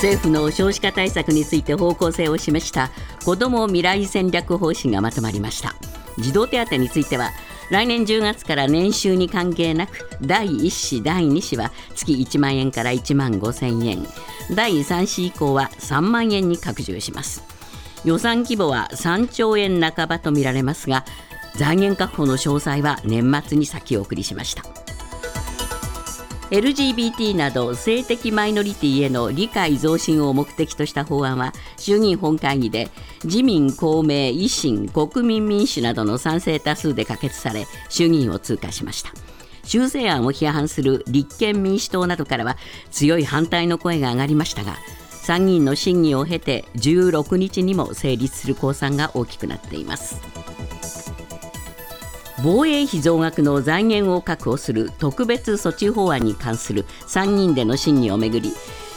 政府の少子化対策について方向性を示した子ども未来戦略方針がまとまりました。児童手当については来年10月から年収に関係なく第1子第2子は月1万円から1万5千円。第3子以降は3万円に拡充します。予算規模は3兆円半ばとみられますが財源確保の詳細は年末に先送りしました。LGBT など性的マイノリティへの理解増進を目的とした法案は衆議院本会議で自民、公明、維新、国民民主などの賛成多数で可決され衆議院を通過しました修正案を批判する立憲民主党などからは強い反対の声が上がりましたが参議院の審議を経て16日にも成立する公算が大きくなっています。防衛費増額の財源を確保する特別措置法案に関する参議院での審議をめぐり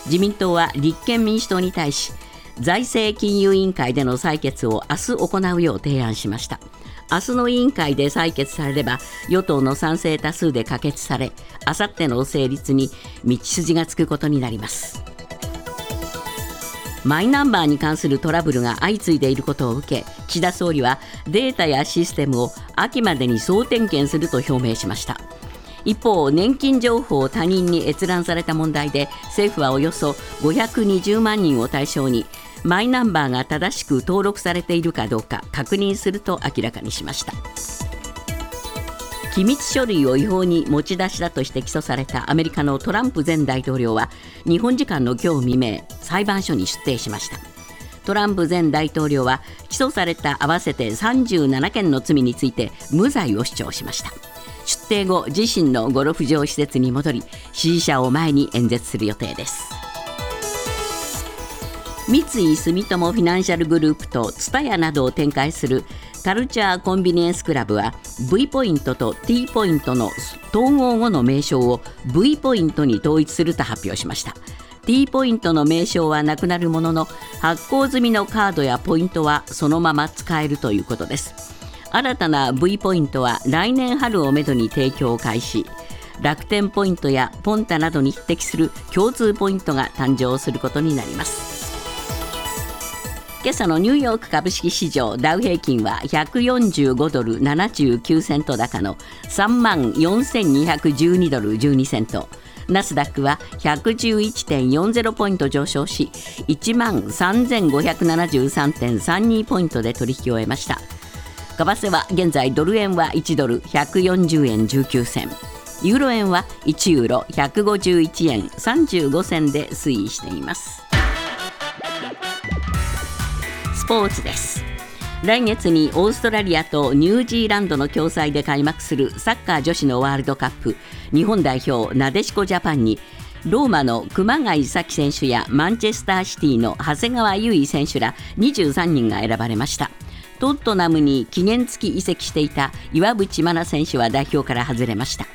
自民党は立憲民主党に対し財政金融委員会での採決を明日行うよう提案しました。明日の委員会で採決されれば与党の賛成多数で可決されあさっての成立に道筋がつくことになります。マイナンバーに関するトラブルが相次いでいることを受け岸田総理はデータやシステムを秋までに総点検すると表明しました。一方年金情報を他人に閲覧された問題で政府はおよそ520万人を対象にマイナンバーが正しく登録されているかどうか確認すると明らかにしました。機密書類を違法に持ち出したとして起訴されたアメリカのトランプ前大統領は日本時間の今日未明裁判所に出廷しました。トランプ前大統領は起訴された合わせて37件の罪について無罪を主張しました。出廷後自身のゴルフ場施設に戻り支持者を前に演説する予定です。三井住友フィナンシャルグループと TSUTAYA などを展開するカルチャーコンビニエンスクラブは V ポイントと T ポイントの統合後の名称を V ポイントに統一すると発表しました。T ポイントの名称はなくなるものの発行済みのカードやポイントはそのまま使えるということです。新たな V ポイントは来年春をめどに提供を開始。楽天ポイントやポンタなどに匹敵する共通ポイントが誕生することになります。今朝のニューヨーク株式市場ダウ平均は145ドル79セント高の3万4212ドル12セント。ナスダックは111.40ポイント上昇し1万3573.32ポイントで取引を終えました。為替は現在ドル円は1ドル140円19銭。ユーロ円は1ユーロ151円35銭で推移しています。スポーツです。来月にオーストラリアとニュージーランドの共催で開幕するサッカー女子のワールドカップ日本代表なでしこジャパンにローマの熊谷咲選手やマンチェスターシティの長谷川優衣選手ら23人が選ばれました。トットナムに期限付き移籍していた岩渕真奈選手は代表から外れました。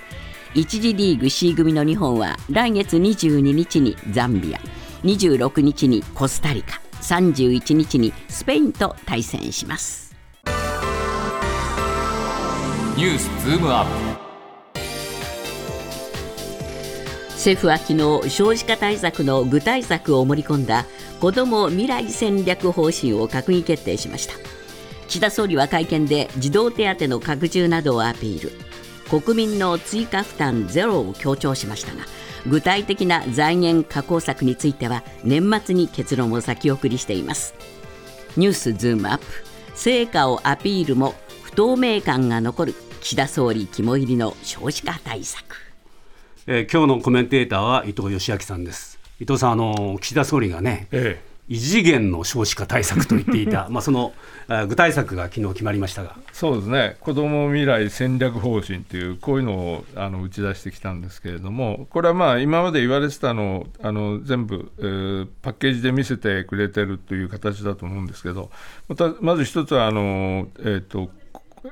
1次リーグ C 組の日本は来月22日にザンビア26日にコスタリカ。31日にスペインと対戦します。ニュースズームアップ。政府は昨日少子化対策の具体策を盛り込んだ子ども未来戦略方針を閣議決定しました。岸田総理は会見で児童手当の拡充などをアピール。国民の追加負担ゼロを強調しましたが具体的な財源確保策については年末に結論を先送りしています。ニュースズームアップ。成果をアピールも不透明感が残る。岸田総理肝入りの少子化対策、えー、今日のコメンテーターは伊藤義明さんです。伊藤さんあの岸田総理がね、ええ異次元の少子化対策と言っていた、まあその具体策が昨日決まりましたがそうですね、子ども未来戦略方針という、こういうのをあの打ち出してきたんですけれども、これはまあ今まで言われてたのをあの全部、えー、パッケージで見せてくれてるという形だと思うんですけど、またまず一つはあの、えーと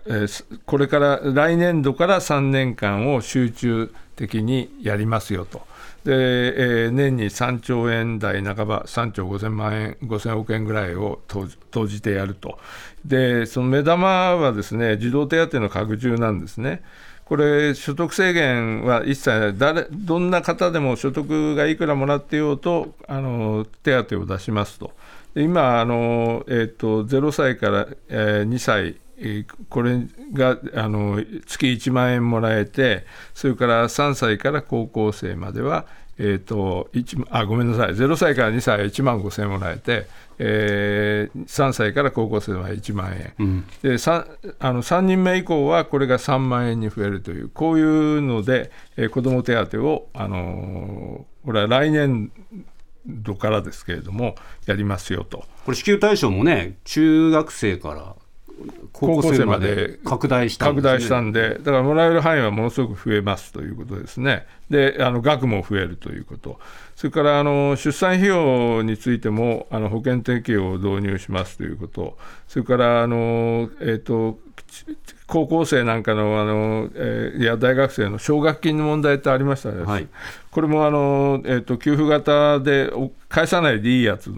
えー、これから来年度から3年間を集中的にやりますよと。で、えー、年に3兆円台半ば、3兆5000万円、5000億円ぐらいを投じてやると、でその目玉はですね児童手当の拡充なんですね。これ、所得制限は一切誰、どんな方でも所得がいくらもらってようと、あの手当を出しますと。今あの、えーと、0歳から、えー、2歳これがあの月1万円もらえて、それから3歳から高校生までは、えーと、あごめんなさい、0歳から2歳は1万5000円もらえて、えー、3歳から高校生は1万円、うん、で 3, あの3人目以降はこれが3万円に増えるという、こういうので、えー、子ども手当を、あのー、これは来年度からですけれども、やりますよと。これ、支給対象もね、中学生から高校生まで拡大したんで、ね、拡大したんで、だからもらえる範囲はものすごく増えますということですね。で、あの額も増えるということ、それからあの出産費用についてもあの保険適用を導入しますということ、それからあの、えーと、高校生なんかのあの、えー、いや大学生の奨学金の問題ってありましたね、はい、これもあの、えーと、給付型で返さないでいいやつ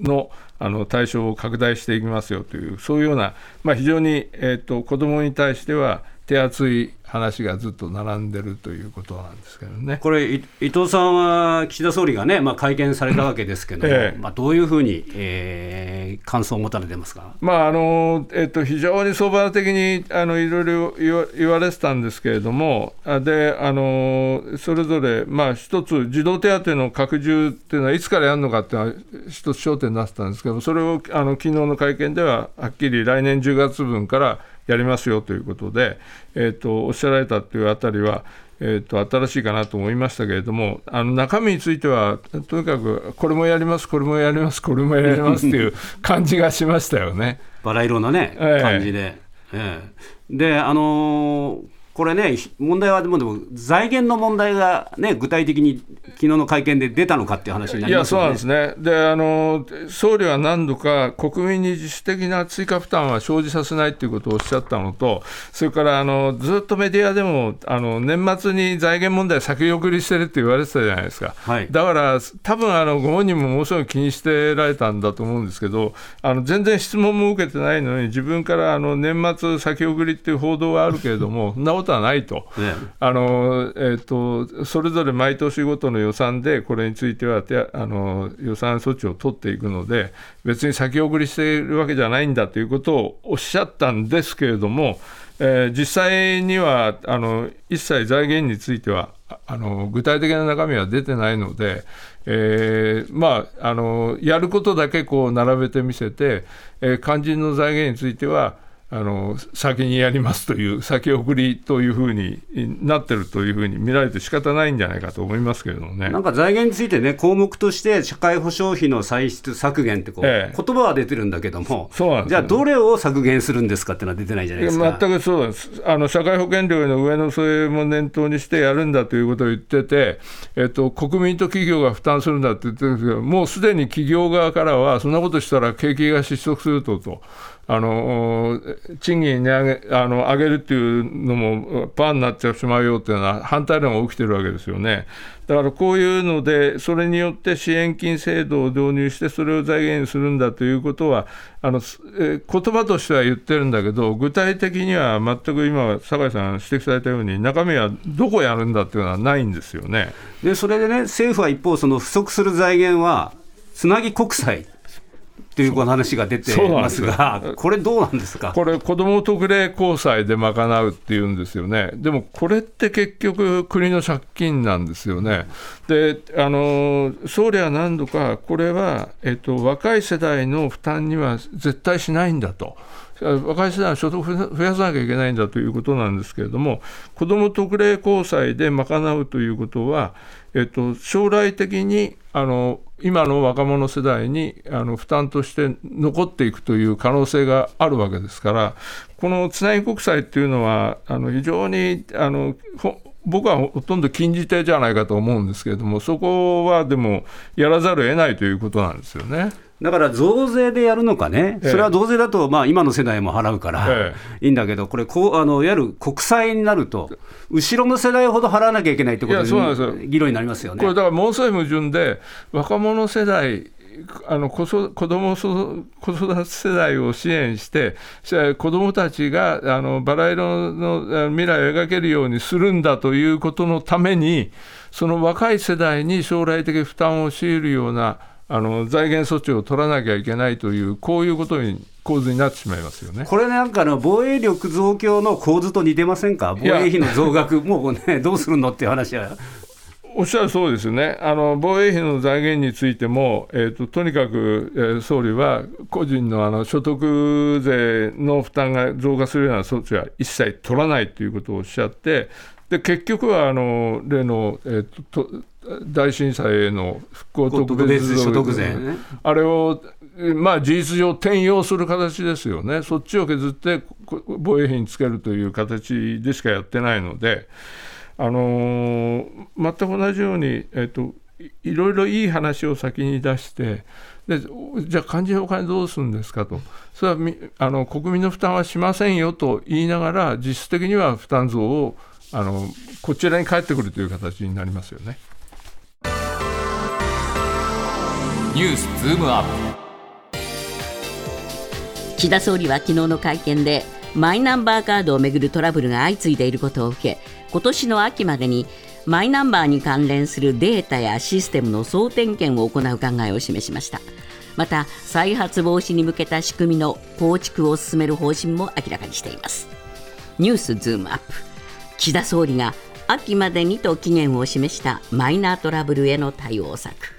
のあの対象を拡大していきますよという、そういうような、まあ、非常に、えーと子どもに対しては手厚い話がずっと並んでるということなんですけどね。これ、伊藤さんは岸田総理がね、まあ、会見されたわけですけども、ええ、まあ、どういうふうに、えー、感想を持たれてますか、まああのえっと、非常に相場的にあのいろいろ言われてたんですけれども、であのそれぞれ、まあ、一つ、児童手当の拡充っていうのは、いつからやるのかっていうのは、一つ焦点になってたんですけど、それをあの昨日の会見では、はっきり来年10月分からやりますよということで、えーと、おっしゃられたというあたりは、えーと、新しいかなと思いましたけれども、あの中身については、とにかくこれもやります、これもやります、これもやりますっていう 感じがしましたよね。バラ色のね、感じで。えー、で、あのーこれね、問題はでもでも財源の問題が、ね、具体的に昨日の会見で出たのかっていう話になります、ね、いやそうなんですね。であの、総理は何度か国民に自主的な追加負担は生じさせないということをおっしゃったのと、それからあのずっとメディアでもあの年末に財源問題先送りしてるって言われてたじゃないですか、はい、だから多分あのご本人もものすごく気にしてられたんだと思うんですけど、あの全然質問も受けてないのに、自分からあの年末先送りっていう報道はあるけれども、なことはないと、ね、あのえーと、それぞれ毎年ごとの予算で、これについてはあの予算措置を取っていくので、別に先送りしているわけじゃないんだということをおっしゃったんですけれども、えー、実際にはあの一切財源についてはあの具体的な中身は出てないので、えー、まああのやることだけこう並べてみせて、えー、肝心の財源についてはあの先にやりますという、先送りというふうになってるというふうに見られて仕方ないんじゃないかと思いますけれどもね。なんか財源についてね、項目として社会保障費の歳出削減ってこう、ええ、言葉は出てるんだけども、そうなんじゃあ、どれを削減するんですかってのは出てないじゃないですか。全くそうです。あの、社会保険料の上のそれも念頭にしてやるんだということを言ってて、えっと、国民と企業が負担するんだって言ってるんですけど、もうすでに企業側からは、そんなことしたら景気が失速するとと。あの賃金値上げあの上げるっていうのもパーになってしまうよっていうのは反対論が起きてるわけですよね。だからこういうので、それによって支援金制度を導入して、それを財源にするんだということは、あのえ言葉としては言ってるんだけど、具体的には全く今、酒井さん指摘されたように、中身はどこやるんだっていうのはないんですよねでそれでね、政府は一方、その不足する財源は、つなぎ国債という話が出てますが、これ、どうなんですか？これ、子ども特例公債で賄うっていうんですよね、でもこれって結局、国の借金なんですよね。であの総理は何度か、これは、えっと、若い世代の負担には絶対しないんだと。若い世代の所得を増やさなきゃいけないんだということなんですけれども、子ども特例公債で賄うということは、えっと、将来的にあの今の若者世代にあの負担として残っていくという可能性があるわけですから、このつなぎ国債っていうのは、あの非常にあの僕はほとんど禁じ手じゃないかと思うんですけれども、そこはでもやらざるを得ないということなんですよね。だから増税でやるのかね、それは増税だと、まあ、今の世代も払うから。いいんだけど、これこうあの、いわゆる国債になると、後ろの世代ほど払わなきゃいけないってことで議論になりますよね。これ、だからものすごい矛盾で、若者世代あの子子供子育て世代を支援して子どもたちがあのバラ色の未来を描けるようにするんだということのためにその若い世代に将来的負担を強いるようなあの財源措置を取らなきゃいけないという、こういうことに構図になってしまいますよね。これなんかの防衛力増強の構図と似てませんか、防衛費の増額、もうね、どうするのっていう話は。おっしゃるそうです。ねあの防衛費の財源についても、えーと、とにかく、えー、総理は個人のあの所得税の負担が増加するような措置は一切取らないということをおっしゃって、で結局はあの例の、えーと、と大震災への復興特別所得税、ね、あれを、まあ、事実上転用する形ですよね、そっちを削って防衛費につけるという形でしかやってないので、あのー、全く同じように、えーと、いろいろいい話を先に出して、でじゃあ漢字お金どうするんですかと、それはあの国民の負担はしませんよと言いながら、実質的には負担増をあのこちらに返ってくるという形になりますよね。ニュースズームアップ。岸田総理は昨日の会見でマイナンバーカードをめぐるトラブルが相次いでいることを受け今年の秋までにマイナンバーに関連するデータやシステムの総点検を行う考えを示しました。また再発防止に向けた仕組みの構築を進める方針も明らかにしています。ニュースズームアップ岸田総理が秋までにと期限を示したマイナートラブルへの対応策。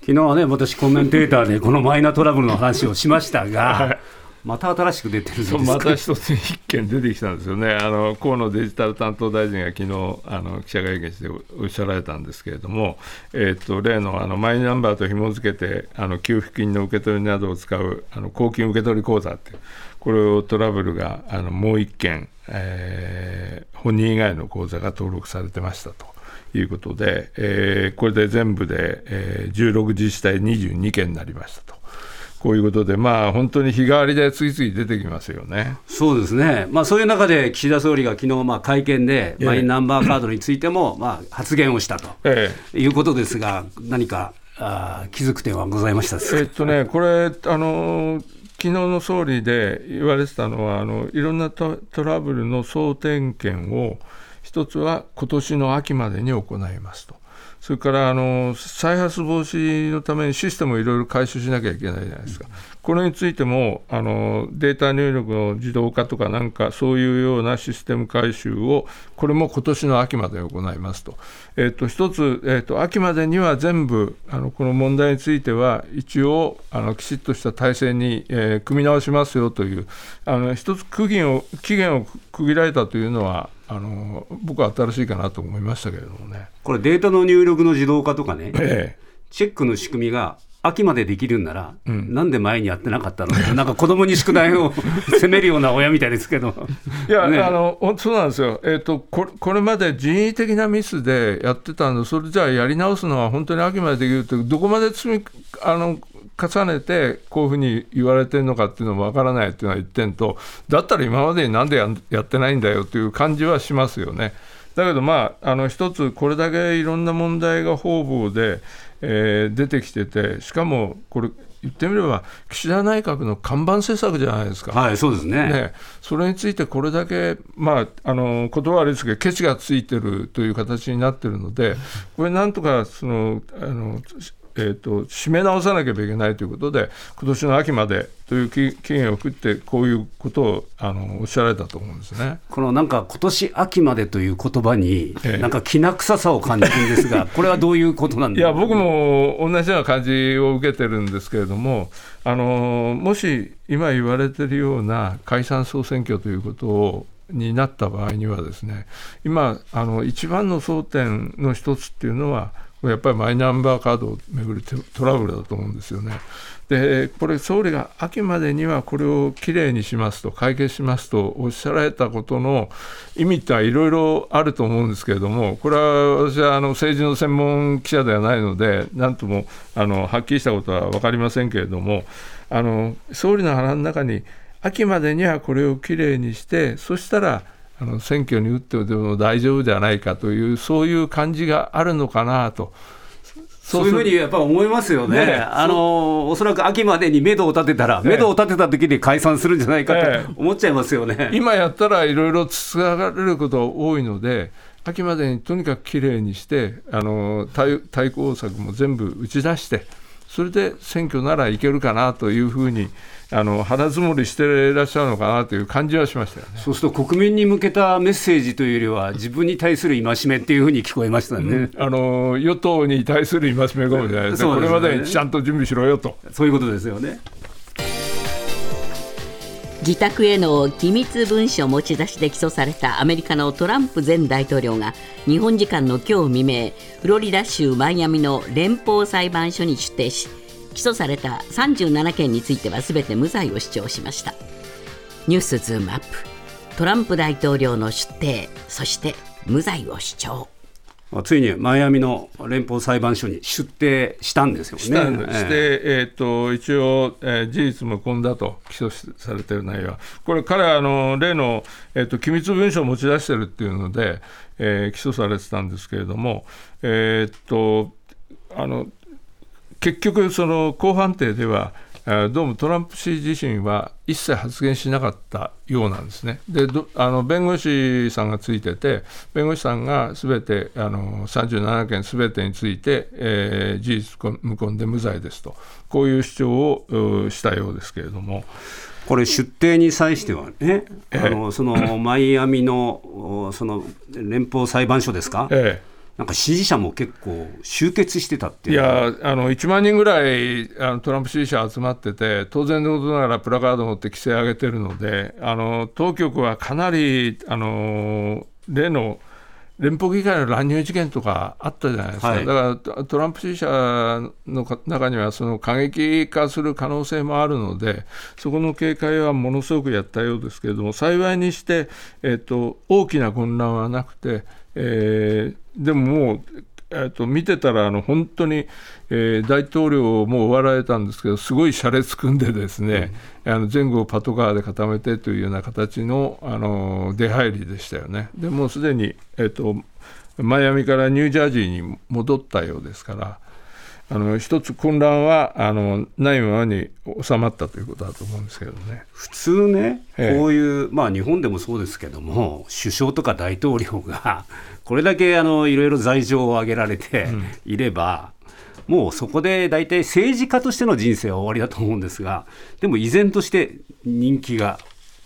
昨日はね、私、コメンテーターでこのマイナトラブルの話をしましたが、また新しく出てるまた一つ一件出てきたんですよね、あの河野デジタル担当大臣が昨日あの記者会見しておっしゃられたんですけれども、えー、と例のあのマイナンバーと紐付けてあの給付金の受け取りなどを使うあの公金受取口座っていう、これをトラブルがあのもう一件、えー、本人以外の口座が登録されてましたと。いうことで、えー、これで全部で、えー、16自治体22件になりましたと。こういうことで、まあ、本当に日替わりで次々出てきますよね。そうですね、まあ、そういう中で岸田総理が昨日まあ会見で、マイナンバーカードについてもまあ発言をしたと、ええ、いうことですが、何かあ気づく点はございました？えっとね、これ、あの昨日の総理で言われてたのは、あのいろんなトラブルの総点検を、一つは今年の秋までに行いますと。それからあの再発防止のためにシステムをいろいろ改修しなきゃいけないじゃないですか、これについてもあのデータ入力の自動化とかなんかそういうようなシステム改修をこれも今年の秋まで行いますと、えー、と一つ、えー、と秋までには全部あのこの問題については一応あのきちっとした体制に、えー、組み直しますよというあの一つ区限を期限を区切られたというのはあの僕は新しいかなと思いましたけれどもね。これデータの入力の自動化とかね、ええ、チェックの仕組みが秋までできるんなら、うん、なんで前にやってなかったの？なんか子供に宿題を 責めるような親みたいですけど。いや、ね、あのそうなんですよ、えーと、ここれまで人為的なミスでやってたの、それじゃあやり直すのは本当に秋までできるって、どこまで積みあの重ねてこういうふうに言われてるのかっていうのもわからないっていうのは一点とだったら今までになんでややってないんだよっていう感じはしますよね。だけどまああの一つこれだけいろんな問題が方々で、えー、出てきててしかもこれ言ってみれば岸田内閣の看板政策じゃないですか。はい、そうですね。ねそれについてこれだけ、まあ、あの言葉悪いですけど、ケチがついてるという形になってるので、これ、なんとかそのあのえーと、締め直さなければいけないということで、今年の秋までという期限を食って、こういうことをあのおっしゃられたと思うんですね。このなんか、今年秋までという言葉に、なんかきな臭さを感じるんですが、これはどういうことなんですか、いや、僕も同じような感じを受けてるんですけれども、あのもし今言われてるような解散・総選挙ということをになった場合にはですね今あの一番の争点の一つっていうのはやっぱりマイナンバーカードをめぐるトラブルだと思うんですよね。でこれ、総理が秋までにはこれをきれいにしますと、解決しますとおっしゃられたことの意味ってはいろいろあると思うんですけれども、これは私はあの政治の専門記者ではないので、なんともあのはっきりしたことは分かりませんけれども、あの総理の腹の中に、秋までにはこれをきれいにして、そしたらあの選挙に打っても大丈夫じゃないかというそういう感じがあるのかなと。そういうふうにやっぱ思いますよね、ねあのおそらく秋までに目処を立てたら、目処を立てた時に解散するんじゃないかと思っちゃいますよね、今やったらいろいろつがられること多いので、秋までにとにかくきれいにしてあの対対抗策も全部打ち出して。それで選挙ならいけるかなというふうにあの腹積もりしていらっしゃるのかなという感じはしましたよね。そうすると国民に向けたメッセージというよりは自分に対する戒めっていうふうに聞こえましたね、うん、あの与党に対する戒めかもしれないですね、ね、これまでにちゃんと準備しろよと。そういうことですよね。自宅への機密文書持ち出しで起訴されたアメリカのトランプ前大統領が日本時間の今日未明フロリダ州マイアミの連邦裁判所に出廷し起訴された37件については全て無罪を主張しました。ニュースズームアップ。トランプ大統領の出廷そして無罪を主張。ついにマイアミの連邦裁判所に出廷したんですよね。したんで、えー、と一応、えー、事実無根だと起訴されている内容。は、これ、彼はあの例の、えーと、機密文書を持ち出してるっていうので、えー、起訴されてたんですけれども、えーとあの結局、その公判定では、どうもトランプ氏自身は一切発言しなかったようなんですね。であの弁護士さんがついてて、弁護士さんがすべてあの37件すべてについて、えー、事実無根で無罪ですと、こういう主張をしたようですけれども。これ、出廷に際してはね、あのそのマイアミのその連邦裁判所ですか？ええなんか支持者も結構集結してたっていやあの1万人ぐらいあのトランプ支持者集まってて、当然のことながらプラカード持って規制上げてるので、あの当局はかなりあの例の連邦議会の乱入事件とかあったじゃないですか、はい、だからトランプ支持者の中にはその過激化する可能性もあるので、そこの警戒はものすごくやったようですけれども、幸いにして、えーと、大きな混乱はなくて、えー、でももう、えー、と見てたらあの本当に、えー、大統領も終わられたんですけどすごい車列組んでですね、うん、あの前後をパトカーで固めてというような形のあの出入りでしたよね。でもうすでに、えーとマイアミからニュージャージーに戻ったようですから。あの一つ混乱はあのないままに収まったということだと思うんですけどね。普通ね、こういう、まあ、日本でもそうですけども、首相とか大統領が これだけあのいろいろ罪状を挙げられていれば、うん、もうそこで大体政治家としての人生は終わりだと思うんですが、でも依然として人気が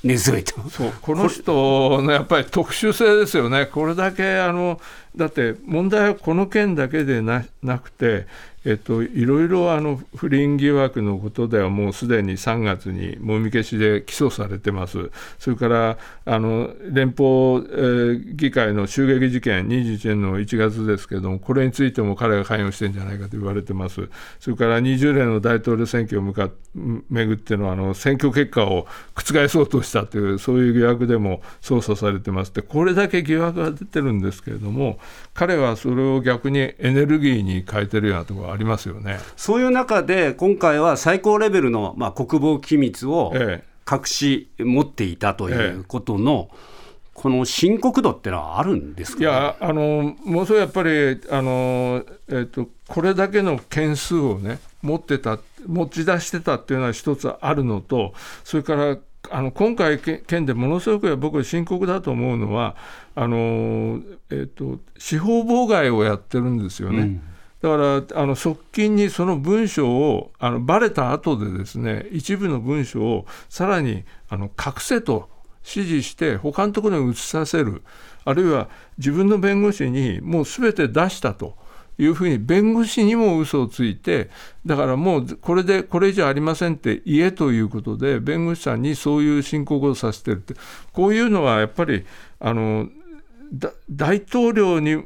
根強いと。そうこの人のやっぱり特殊性ですよね、これだけあのだって問題はこの件だけでなくて、えっと、いろいろあの不倫疑惑のことではもうすでに3月にもみ消しで起訴されてます、それからあの連邦、えー、議会の襲撃事件、21年の1月ですけれども、これについても彼が関与してるんじゃないかと言われてます、それから20年の大統領選挙を向かめぐってのあの選挙結果を覆そうとしたという、そういう疑惑でも捜査されてます。で、これだけ疑惑が出てるんですけれども、彼はそれを逆にエネルギーに変えてるようなところあります。よね。そういう中で、今回は最高レベルの、まあ、国防機密を隠し持っていたということの、ええこの深刻度ってのはあるんですか、ね、いやあのもうそれやっぱりあの、えーと、これだけの件数をね持ってた持ち出してたっていうのは一つあるのとそれからあの今回件でものすごく僕深刻だと思うのはあの、えーと、司法妨害をやってるんですよね。うんだからあの側近にその文書をあのバレた後でですね一部の文書をさらにあの隠せと指示して他のところに移させる。あるいは自分の弁護士にもう全て出したというふうに弁護士にも嘘をついてだからもうこれでこれ以上ありませんって言えということで弁護士さんにそういう申告をさせてるって。こういうのはやっぱりあの大統領に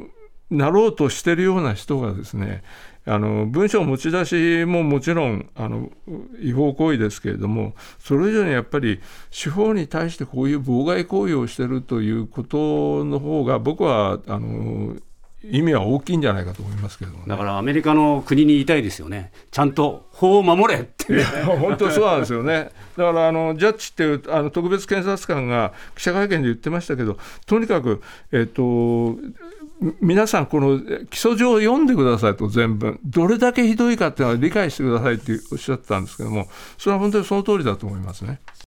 なろうとしてるような人がですねあの文書持ち出しももちろんあの違法行為ですけれどもそれ以上にやっぱり司法に対してこういう妨害行為をしているということの方が僕はあの意味は大きいんじゃないかと思いますけど、ね、だからアメリカの国に言いたいですよね、ちゃんと法を守れって、本当そうなんですよね、だからあのジャッジっていうあの特別検察官が記者会見で言ってましたけど、とにかく、えっと、皆さん、この基礎上を読んでくださいと、全文、どれだけひどいかっていうのは理解してくださいっておっしゃってたんですけども、それは本当にその通りだと思いますね。